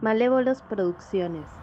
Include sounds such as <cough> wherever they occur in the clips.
Malévolos Producciones.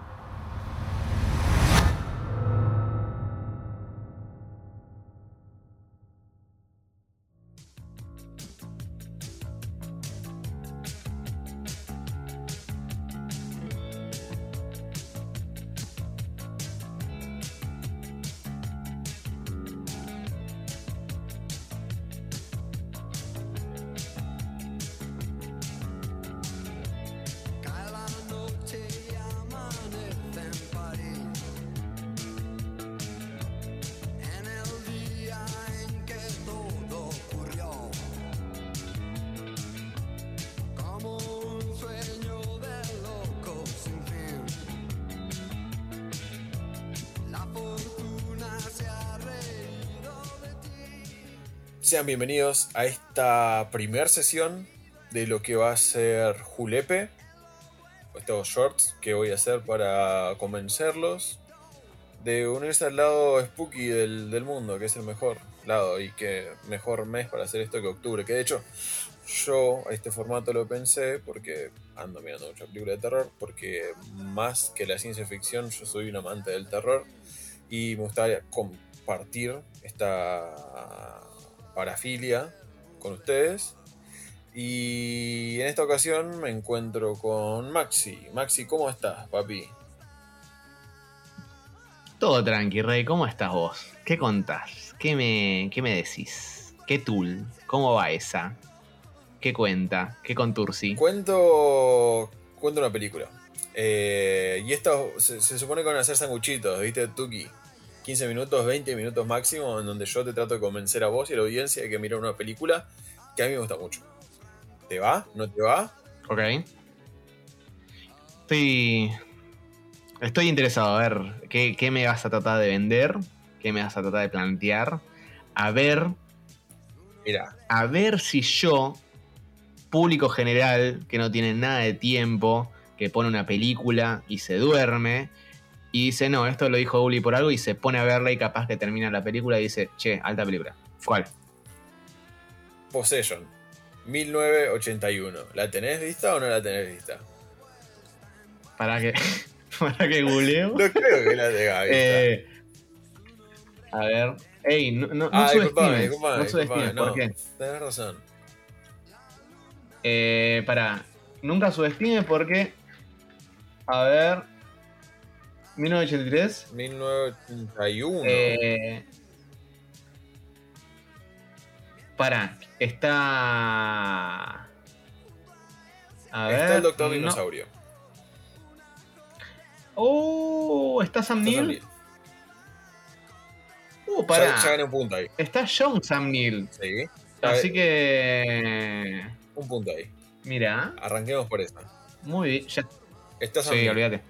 Sean bienvenidos a esta primer sesión de lo que va a ser Julepe. Estos shorts que voy a hacer para convencerlos de unirse al lado spooky del, del mundo, que es el mejor lado y que mejor mes para hacer esto que octubre. Que de hecho, yo este formato lo pensé porque ando mirando mucha película de terror, porque más que la ciencia ficción, yo soy un amante del terror y me gustaría compartir esta parafilia con ustedes. Y en esta ocasión me encuentro con Maxi. Maxi, ¿cómo estás, papi? Todo tranqui, Rey. ¿Cómo estás vos? ¿Qué contás? ¿Qué me, qué me decís? ¿Qué tool? ¿Cómo va esa? ¿Qué cuenta? ¿Qué contursi? Cuento, cuento una película. Eh, y esto se, se supone que van a ser sanguchitos, ¿viste, Tuki? 15 minutos, 20 minutos máximo, en donde yo te trato de convencer a vos y a la audiencia de que mira una película que a mí me gusta mucho. ¿Te va? ¿No te va? Ok. Estoy. Estoy interesado a ver qué, qué me vas a tratar de vender, qué me vas a tratar de plantear. A ver, Mira, a ver si yo, público general, que no tiene nada de tiempo, que pone una película y se duerme, y dice, no, esto lo dijo Uli por algo, y se pone a verla y capaz que termina la película y dice, che, alta película. ¿Cuál? Possession, 1981. ¿La tenés vista o no la tenés vista? Para que, <laughs> para que googleo. No creo que la tengas vista. Eh, a ver. Ey, no, no, no ah, disculpame, subestimes. no subestimes, ¿por no, qué? Tenés razón. Eh, para, nunca subestimes porque. A ver. 1983. 1981. Eh, para, está. A ver. Está el Doctor no. Dinosaurio. Oh, está Sam Neill. Uh, Ya, para. ya gané un punto ahí. Está John Sam Neill. Sí. Así que. Un punto ahí. Mira, Arranquemos por esta. muy bien. Ya, Está Sam sí, olvídate.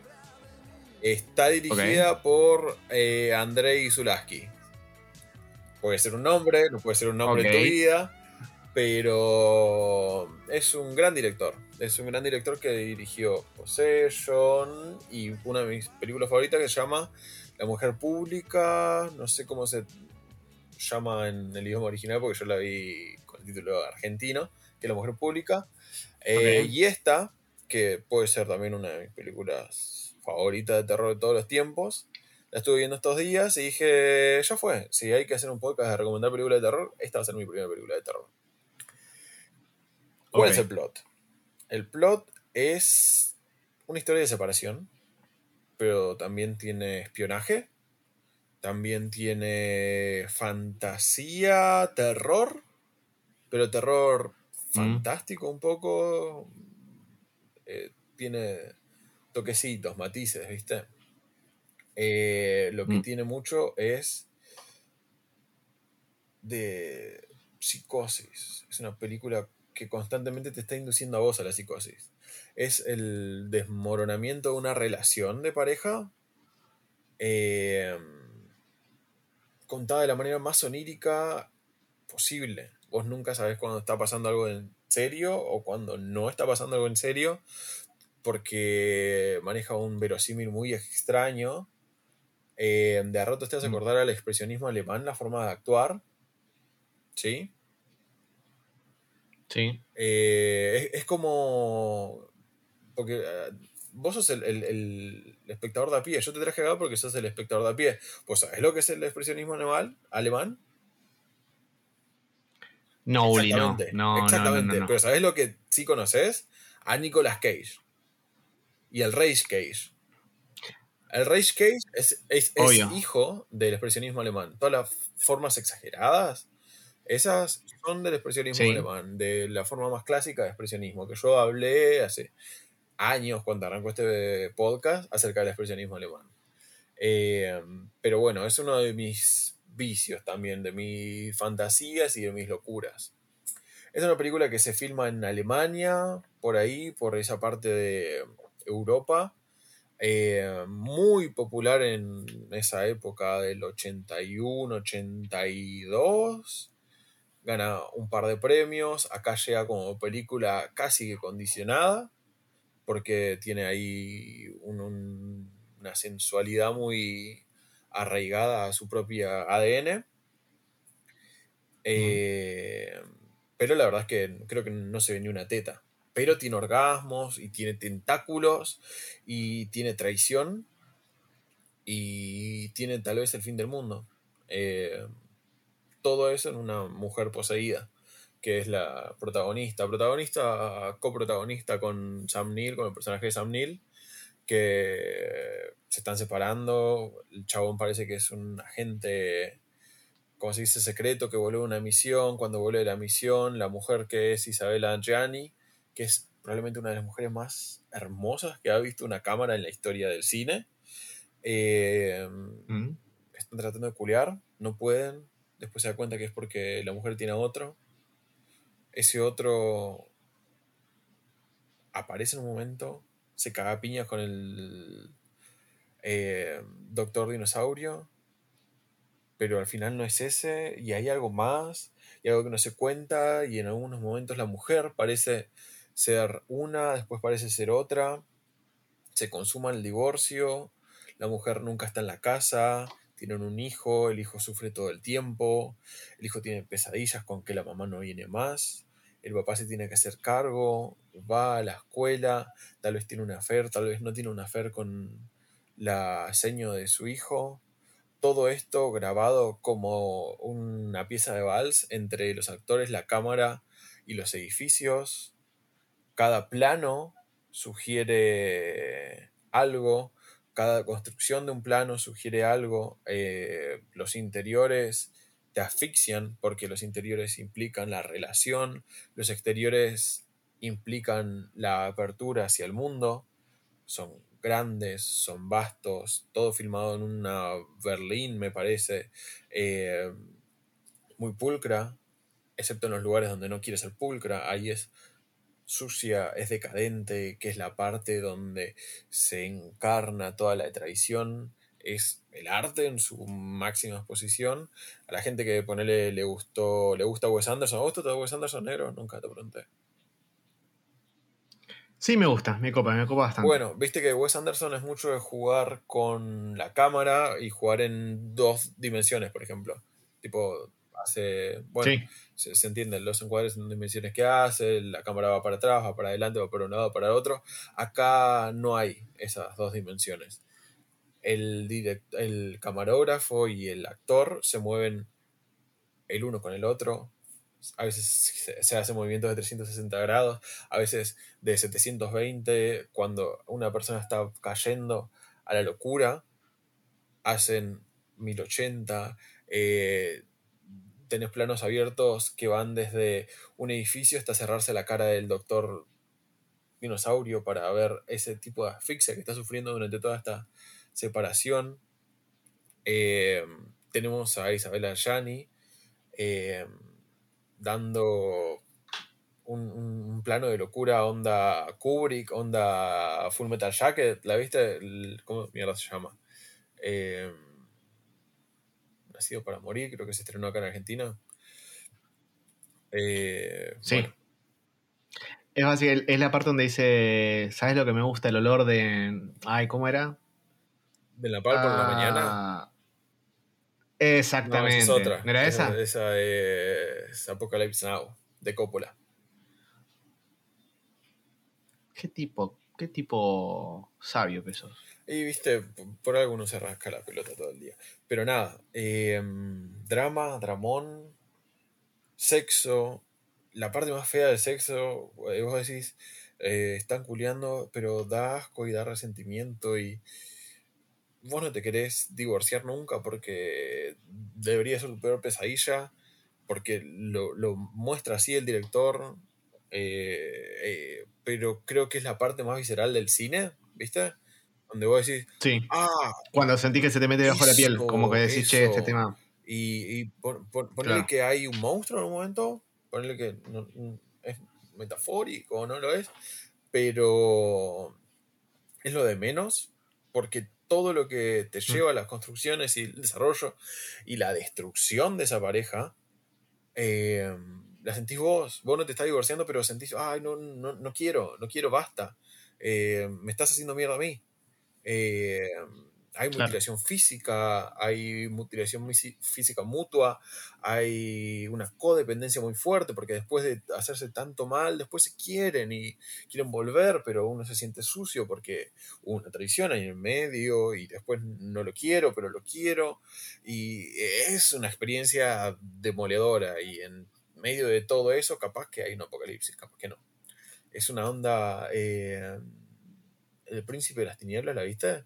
Está dirigida por eh, Andrei Zulaski. Puede ser un nombre, no puede ser un nombre en Ok. tu vida, pero es un gran director. Es un gran director que dirigió Possession y una de mis películas favoritas que se llama La Mujer Pública. No sé cómo se llama en el idioma original porque yo la vi con el título argentino, que es La Mujer Pública. Eh. Y esta, que puede ser también una de mis películas favoritas de terror de todos los tiempos. La estuve viendo estos días y dije, ya fue, si hay que hacer un podcast de recomendar películas de terror, esta va a ser mi primera película de terror. ¿Cuál es el plot? El plot es una historia de separación, pero también tiene espionaje, también tiene fantasía, terror, pero terror Mm. fantástico un poco. Eh, tiene toquecitos, matices, ¿viste? Eh, lo que Mm. tiene mucho es de psicosis. Es una película que constantemente te está induciendo a vos a la psicosis. Es el desmoronamiento de una relación de pareja eh, contada de la manera más onírica posible. Vos nunca sabés cuando está pasando algo en serio o cuando no está pasando algo en serio porque maneja un verosímil muy extraño. Eh, de a rato te hace Mm. acordar al expresionismo alemán, la forma de actuar. ¿Sí? Sí. Eh, es, es como. Porque eh, vos sos el, el- el espectador de a pie. Yo te traje acá porque sos el espectador de a pie. ¿Vos sabés lo que es el expresionismo alemán? alemán? No, Uli, no. Exactamente. No, Exactamente. no, no. Pero ¿sabés lo que sí conoces? A Nicolas Cage. Y el Rage Cage. El Rage Cage es, es- hijo del expresionismo alemán. Todas las formas exageradas, esas son del expresionismo Sí. alemán, de la forma más clásica de expresionismo, que yo hablé hace años cuando arrancó este podcast acerca del expresionismo alemán. Eh, pero bueno, es uno de mis vicios también, de mis fantasías y de mis locuras. Es una película que se filma en Alemania, por ahí, por esa parte de Europa. Eh, muy popular en esa época del 81, 82. Gana un par de premios. Acá llega como película casi que condicionada. Porque tiene ahí un- un- una sensualidad muy arraigada a su propia ADN. Eh, pero la verdad es que creo que no se ve ni una teta. Pero tiene orgasmos y tiene tentáculos y tiene traición y tiene tal vez el fin del mundo. Eh, todo eso en una mujer poseída, que es la protagonista. Protagonista, coprotagonista con Sam Neill, con el personaje de Sam Neill, que se están separando. El chabón parece que es un agente como se dice, secreto que volvió a una misión. Cuando vuelve de la misión, la mujer que es Isabella Gianni, que es probablemente una de las mujeres más hermosas que ha visto una cámara en la historia del cine. Eh, Mm. están tratando de culiar, no pueden. Después se da cuenta que es porque la mujer tiene a otro. Ese otro aparece en un momento, se caga a piñas con el eh, Doctor Dinosaurio, pero al final no es ese, y hay algo más, y algo que no se cuenta, y en algunos momentos la mujer parece ser una, después parece ser otra, se consuma el divorcio, la mujer nunca está en la casa, tienen un hijo, el hijo sufre todo el tiempo, el hijo tiene pesadillas con que la mamá no viene más, el papá se tiene que hacer cargo, va a la escuela, tal vez tiene una afer, tal vez no tiene una afer con la seño de su hijo, todo esto grabado como una pieza de vals entre los actores, la cámara y los edificios. Cada plano sugiere algo, cada construcción de un plano sugiere algo, eh, los interiores te asfixian porque los interiores implican la relación, los exteriores implican la apertura hacia el mundo, son grandes, son vastos, todo filmado en una Berlín, me parece, eh, muy pulcra, excepto en los lugares donde no quiere ser pulcra, ahí es sucia, es decadente, que es la parte donde se encarna toda la traición, es el arte en su máxima exposición. A la gente que ponele le gustó, le gusta Wes Anderson, ¿a vos te Wes Anderson negro? Nunca te pregunté. Sí, me gusta, me copa, me copa bastante. Bueno, viste que Wes Anderson es mucho de jugar con la cámara y jugar en dos dimensiones, por ejemplo. Tipo, hace. Bueno, sí, se, se entienden los encuadres en dimensiones que hace, la cámara va para atrás, va para adelante, va para un lado, para el otro. Acá no hay esas dos dimensiones. El, direct- el camarógrafo y el actor se mueven el uno con el otro. A veces se, se hace movimientos de 360 grados, a veces de 720. Cuando una persona está cayendo a la locura, hacen 1080. Eh, tenés planos abiertos que van desde un edificio hasta cerrarse la cara del doctor dinosaurio para ver ese tipo de asfixia que está sufriendo durante toda esta separación. Eh, tenemos a Isabella Gianni eh, dando un, plano de locura onda Kubrick, onda Full Metal Jacket, ¿la viste? ¿Cómo mierda se llama? Eh, Nacido para morir, creo que se estrenó acá en Argentina. Eh, Sí. bueno, es básicamente, es la parte donde dice, ¿sabes lo que me gusta? El olor de... Ay, ¿cómo era? de la par por la mañana. Ah, No, Exactamente. esa es otra. ¿No era esa? Esa es Apocalypse Now, de Coppola. ¿Qué tipo qué tipo sabio que sos. Y viste, por algo uno se rasca la pelota todo el día. Pero nada, eh, drama, dramón, sexo. La parte más fea del sexo, eh, vos decís, eh, están culeando, pero da asco y da resentimiento y vos no te querés divorciar nunca porque debería ser tu peor pesadilla, porque lo, lo muestra así el director, eh, pero creo que es la parte más visceral del cine, ¿viste? Donde vos decís, Sí. ah, Cuando sentís que se te mete debajo de la piel, como que decís, che, este tema. y, y Claro. que hay un monstruo en un momento, ponele que no- es metafórico o no lo es, pero es lo de menos, porque todo lo que te lleva a las construcciones y el desarrollo y la destrucción de esa pareja, eh, la sentís vos. Vos no te estás divorciando, pero sentís, ay, no, no, no quiero, no quiero, basta. Eh, me estás haciendo mierda a mí. Eh, hay Claro. mutilación física, hay mutilación física mutua, hay una codependencia muy fuerte, porque después de hacerse tanto mal, después se quieren y quieren volver, pero uno se siente sucio porque hubo una traición ahí en el medio y después no lo quiero, pero lo quiero. Y es una experiencia demoledora y en medio de todo eso, capaz que hay un apocalipsis, capaz que no. Es una onda... eh, el príncipe de las tinieblas, ¿la viste?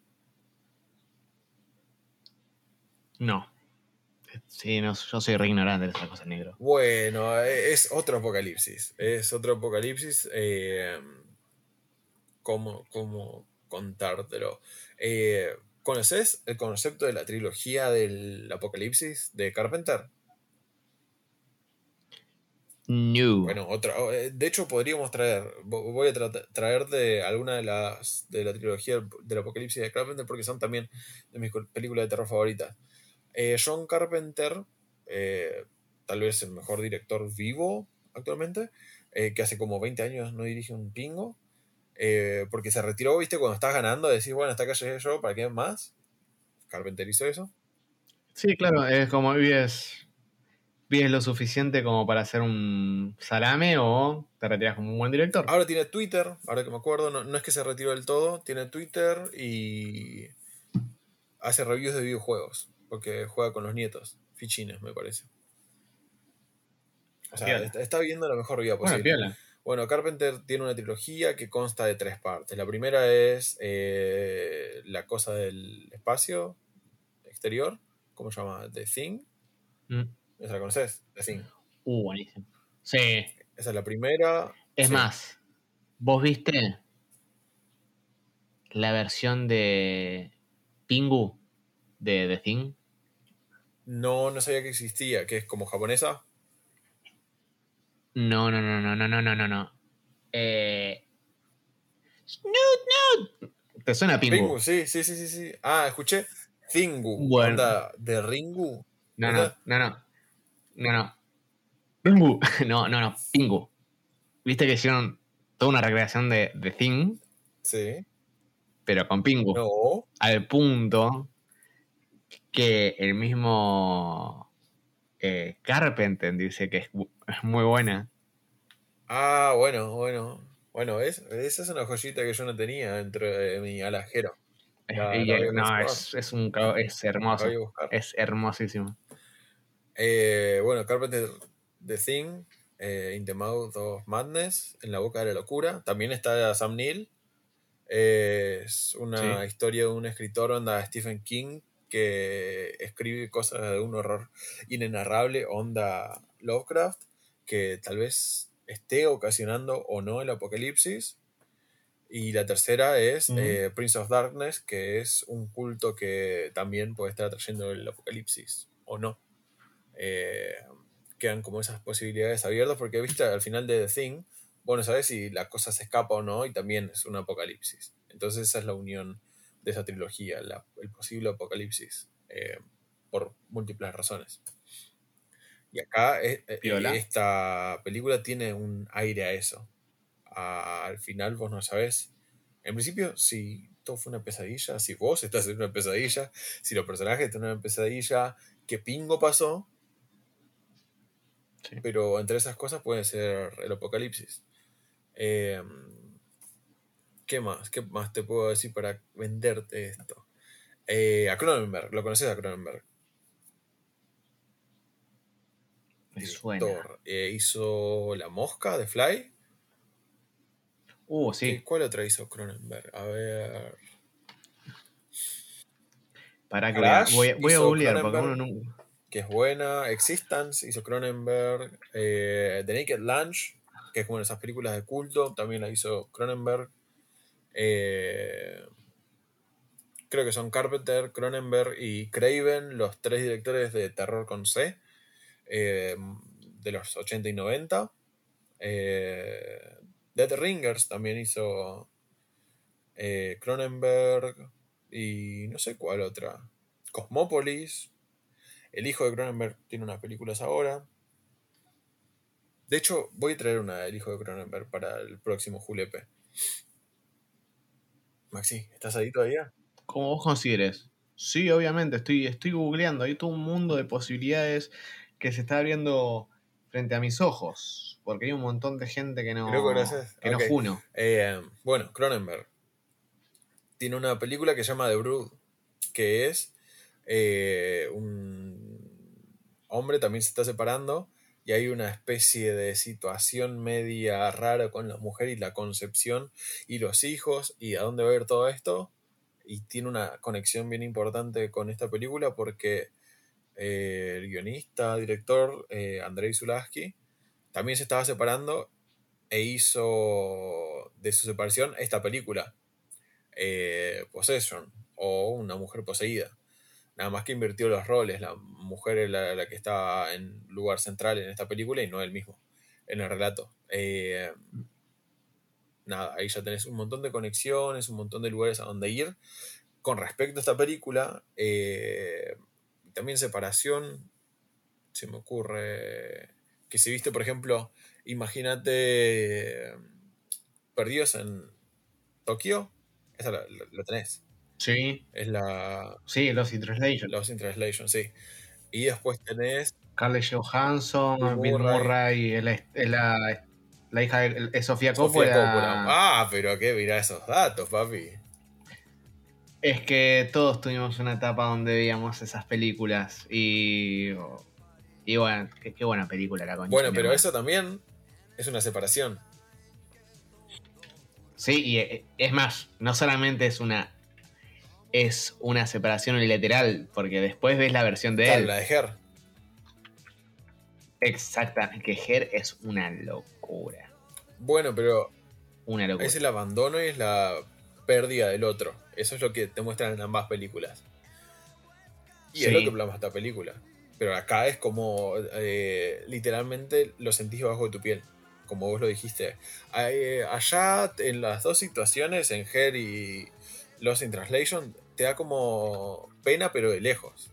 No. Sí, no, yo soy re ignorante de esas cosas, negro. Bueno, eh, es otro apocalipsis. Es otro apocalipsis. eh, ¿cómo, cómo contártelo? Eh, ¿Conoces el concepto de la trilogía del apocalipsis de Carpenter? No. Bueno, otra. eh, De hecho, podríamos traer. vo- Voy a tra- traer de alguna de las de la trilogía del- apocalipsis de Carpenter porque son también de mis películas de terror favoritas. Eh, John Carpenter, eh, tal vez el mejor director vivo actualmente, eh, que hace como 20 años no dirige un pingo, eh, porque se retiró, viste, cuando estás ganando, decís, bueno, hasta acá llegué yo, ¿para qué más? Carpenter hizo eso. Sí, claro, es como vives, vives lo suficiente como para hacer un salame o te retiras como un buen director. Ahora tiene Twitter, ahora que me acuerdo, no, no es que se retiró del todo, tiene Twitter y hace reviews de videojuegos, porque juega con los nietos, fichines, me parece. O sea, está, está viviendo la mejor vida posible. Bueno, Carpenter tiene una trilogía que consta de tres partes. La primera es eh, la cosa del espacio exterior, ¿cómo se llama? The Thing. Mm. ¿Esa la conoces? The Thing. Uh, buenísimo. Sí. Esa es la primera. Es Sí. más, ¿vos viste la versión de Pingu de The Thing? No, no sabía que existía, que es como japonesa. No, no, no, no, no, no, no, no, no. Eh... Snoot, Snoot. ¿Te suena Pingu? Pingu, sí, sí, sí, sí, sí. Ah, escuché Thingu. Bueno. Onda de Ringu. No, no, no, no. No, no. Pingu. <laughs> No, no, no. Pingu. Viste que hicieron toda una recreación de, de Thing, Sí. pero con Pingu. No. Al punto que el mismo eh, Carpenter dice que es, es muy buena. Ah, bueno, bueno. Bueno, ¿ves? Esa es una joyita que yo no tenía dentro de mi alajero. Es- La- y, no, es, es un es hermoso. Es hermosísimo. Eh, bueno, Carpenter The Thing, eh, In the Mouth of Madness, En la Boca de la Locura. También está Sam Neill. Eh, es una Sí. historia de un escritor, onda Stephen King, que escribe cosas de un horror inenarrable, onda Lovecraft, que tal vez esté ocasionando o no el apocalipsis. Y la tercera es eh, Prince of Darkness, que es un culto que también puede estar atrayendo el apocalipsis, o no. Eh, quedan como esas posibilidades abiertas, porque viste, al final de The Thing, bueno, sabes si la cosa se escapa o no, y también es un apocalipsis. Entonces esa es la unión de esa trilogía, la- el posible apocalipsis, eh, por múltiples razones. Y acá eh, esta película tiene un aire a eso. Al final vos no sabés, en principio, si todo fue una pesadilla, si vos estás en una pesadilla, si los personajes están en una pesadilla, qué pingo pasó, Sí. pero entre esas cosas puede ser el apocalipsis. Eh, ¿Qué más? ¿Qué más te puedo decir para venderte esto? Eh, a Cronenberg, ¿lo conoces a Cronenberg? Me suena. Eh, hizo La Mosca de Fly. Uh, ¿Qué- sí. ¿Cuál otra hizo Cronenberg? A ver. Para que voy voy a, googlear porque uno Cronenberg. Que es buena. Existence hizo Cronenberg. eh, The Naked Lunch, que es como de esas películas de culto, también la hizo Cronenberg. Eh, creo que son Carpenter, Cronenberg y Craven, los tres directores de terror con C, eh, de los 80 y 90. Eh, Dead Ringers también hizo Cronenberg y no sé cuál otra. Cosmópolis. El hijo de Cronenberg tiene unas películas ahora. De hecho, voy a traer una del hijo de Cronenberg para el próximo Julepe. Maxi, ¿estás ahí todavía? Como vos consideres. Sí, obviamente, estoy, estoy googleando. Hay todo un mundo de posibilidades que se está abriendo frente a mis ojos. Porque hay un montón de gente que no. Creo que. Que no juno. Eh, bueno, Cronenberg tiene una película que se llama The Brood, que es eh, un hombre también se está separando y hay una especie de situación media rara con la mujer y la concepción y los hijos y a dónde va a ir todo esto. Y tiene una conexión bien importante con esta película porque eh, el guionista, director, eh, Andrei Zulaski, también se estaba separando e hizo de su separación esta película, Possession, o Una mujer poseída. Nada más que invirtió los roles, la mujer es la, que está en lugar central en esta película y no él mismo, en el relato. Eh, nada, ahí ya tenés un montón de conexiones, un montón de lugares a donde ir. Con respecto a esta película, eh, también separación, se me ocurre que si viste, por ejemplo, imagínate Perdidos en Tokio, esa la- la tenés. Sí, Es la sí, Lost in Translation. Lost in Translation, sí. Y después tenés Scarlett Johansson, Bill Murray. Murray, la, la, la hija de es Sofía Sofía Coppola. Coppola. Ah, pero qué, mirá esos datos, papi. Es que todos tuvimos una etapa donde veíamos esas películas y. Y bueno, qué, qué buena película la concha. Bueno, pero eso también es una separación. Sí, y eh, es más, no solamente es una. Es una separación unilateral, porque después ves la versión de él. la de Her. Exacta, que Her es una locura. Bueno, pero Una locura. es el abandono y es la pérdida del otro. Eso es lo que te muestran en ambas películas. Y es Sí. lo que plasma esta película. Pero acá es como eh, literalmente lo sentís bajo de tu piel. Como vos lo dijiste. Eh, allá, en las dos situaciones, en Her y Lost in Translation, te da como pena, pero de lejos.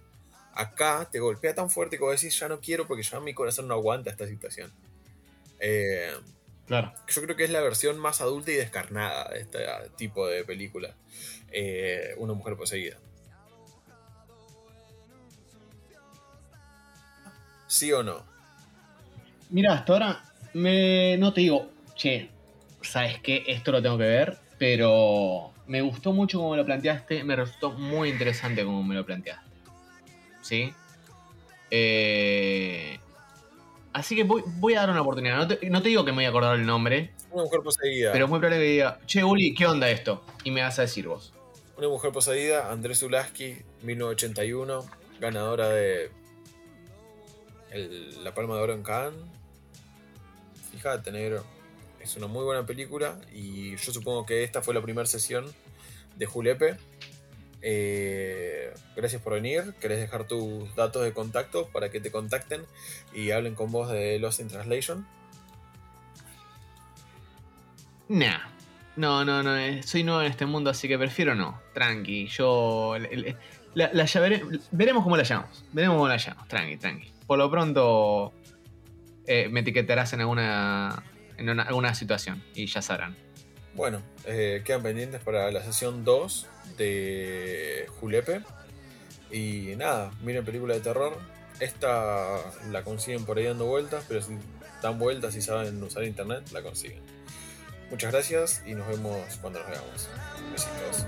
Acá te golpea tan fuerte que vos decís, ya no quiero porque ya mi corazón no aguanta esta situación. Eh, Claro. yo creo que es la versión más adulta y descarnada de este tipo de película. Eh, una mujer poseída. ¿Sí o no? Mira, hasta ahora me, no te digo, che, ¿sabes qué? Esto lo tengo que ver, pero me gustó mucho como lo planteaste, me resultó muy interesante como me lo planteaste. ¿Sí? Eh, así que voy, voy a dar una oportunidad. No te, no te digo que me voy a acordar el nombre, Una mujer poseída. pero es muy probable que diga, che, Uli, ¿qué onda esto? Y me vas a decir vos. Una mujer poseída, Andrés Zulaski, 1981, ganadora de el- la Palma de Oro en Cannes. Fíjate, negro. Es una muy buena película y yo supongo que esta fue la primera sesión de Julepe. Eh, gracias por venir. ¿Querés dejar tus datos de contacto para que te contacten y hablen con vos de Lost in Translation? Nah. No, no, no. eh, Soy nuevo en este mundo, así que prefiero no. Tranqui. Yo. le- La, la llave- veremos cómo la llamamos. Veremos cómo la llamamos. Tranqui, tranqui. Por lo pronto. eh, me etiquetarás en alguna. En una- alguna situación. Y ya sabrán. Bueno, eh, quedan pendientes para la sesión 2 de Julepe. Y nada, miren película de terror. Esta la consiguen por ahí dando vueltas, pero si dan vueltas y saben usar internet, la consiguen. Muchas gracias y nos vemos cuando nos veamos. Besitos.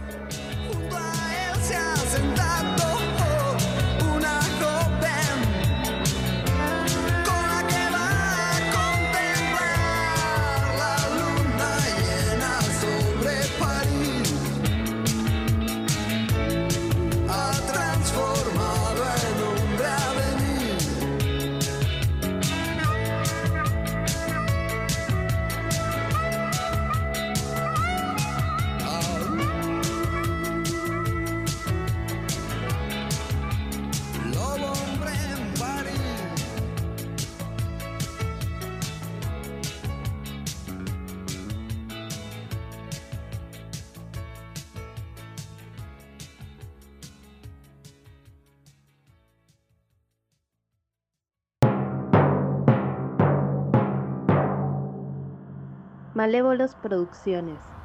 Malévolos Producciones.